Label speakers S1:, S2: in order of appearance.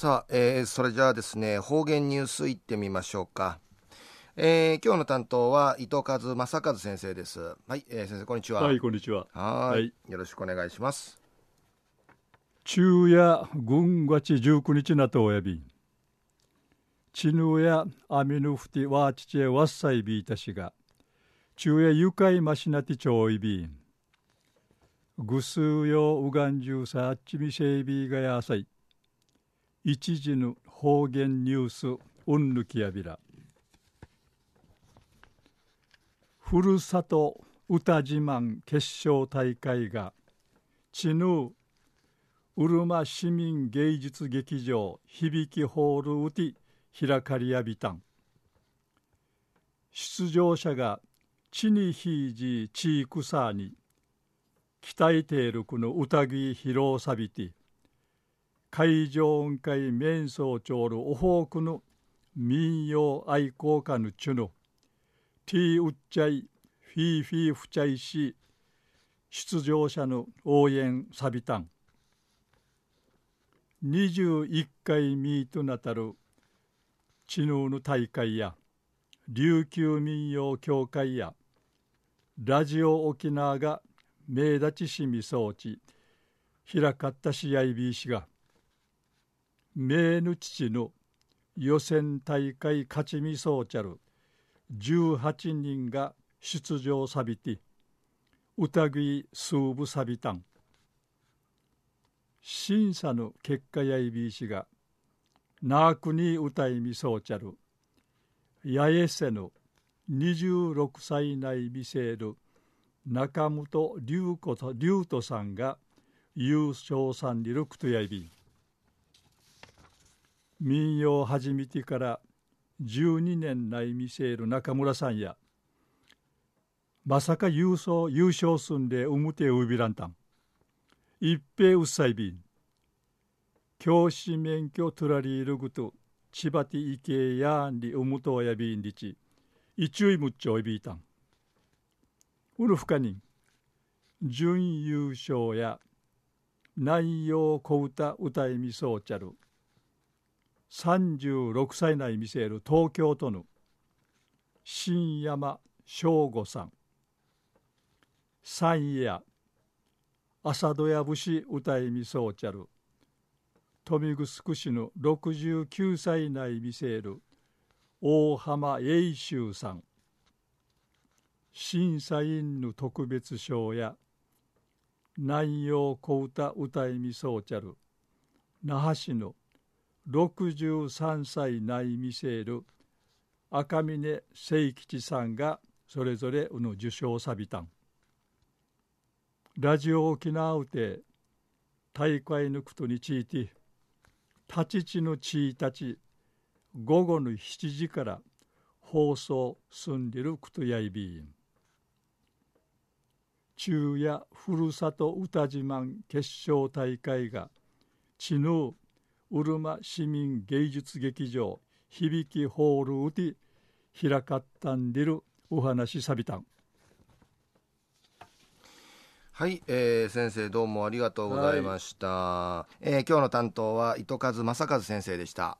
S1: さあ、えー、それじゃあですね方言ニュースいってみましょうか、えー、今日の担当は伊藤和正和先生です。はい、えー、先生こんにちは。
S2: はいこんにちは。
S1: はい。よろしくお願いします。
S2: 昼夜軍月19日なとおやびチヌやアミヌフティワーチチェワッサイビータシが昼夜愉快さあっちみせいびがやさい一時の方言ニュースうんぬきやびら。ふるさと歌自慢決勝大会がちぬうるま市民芸術劇場響きホールうて開かりやびたん。出場者が地にひいじちいくさに鍛えているこの宴披露さびて海上雲海面相長るおほうくの民謡愛好家のちゅのティーウッチャイフィーフィーフチャイし出場者の応援サビタン。21回ミートなたる知能の大会や琉球民謡協会やラジオ沖縄が名立ちしみ装置開かった試合 B 氏が名の父の予選大会勝ちみそうちゃる18人が出場さびて疑い数部さびたん。審査の結果やいびいしがなくに歌いみそうちゃる八重瀬の26歳内見せる中本龍子と龍斗さんが優勝さんにるくとやいびん。民謡を始めてから12年内見せる中村さんやまさか優勝優勝すんでうむてうびらんたん。一平うっさいびん。教師免許トラリールグと千葉ティイケヤンリウムトやびんりち一位むっちょいびいたん。うるふかに準優勝や内容小歌歌いみそうちゃる。36歳内見せる東京都の新山翔吾さん。三夜朝戸や節歌いみそうちゃる。富城市の69歳内見せる大浜栄州さん。審査員の特別賞や南洋小歌歌いみそうちゃる。那覇市の63歳内見せる赤峰清吉さんがそれぞれの受賞さびたん。ラジオ沖縄うて大会のことについて立ち地の地位たち午後の7時から放送すんでることやいびん。昼夜ふるさと歌自慢決勝大会が知能うるま市民芸術劇場響きホールうて開かったんでるお話さびたん
S1: はい、えー、先生どうもありがとうございました、はい、えー、今日の担当は糸数正和先生でした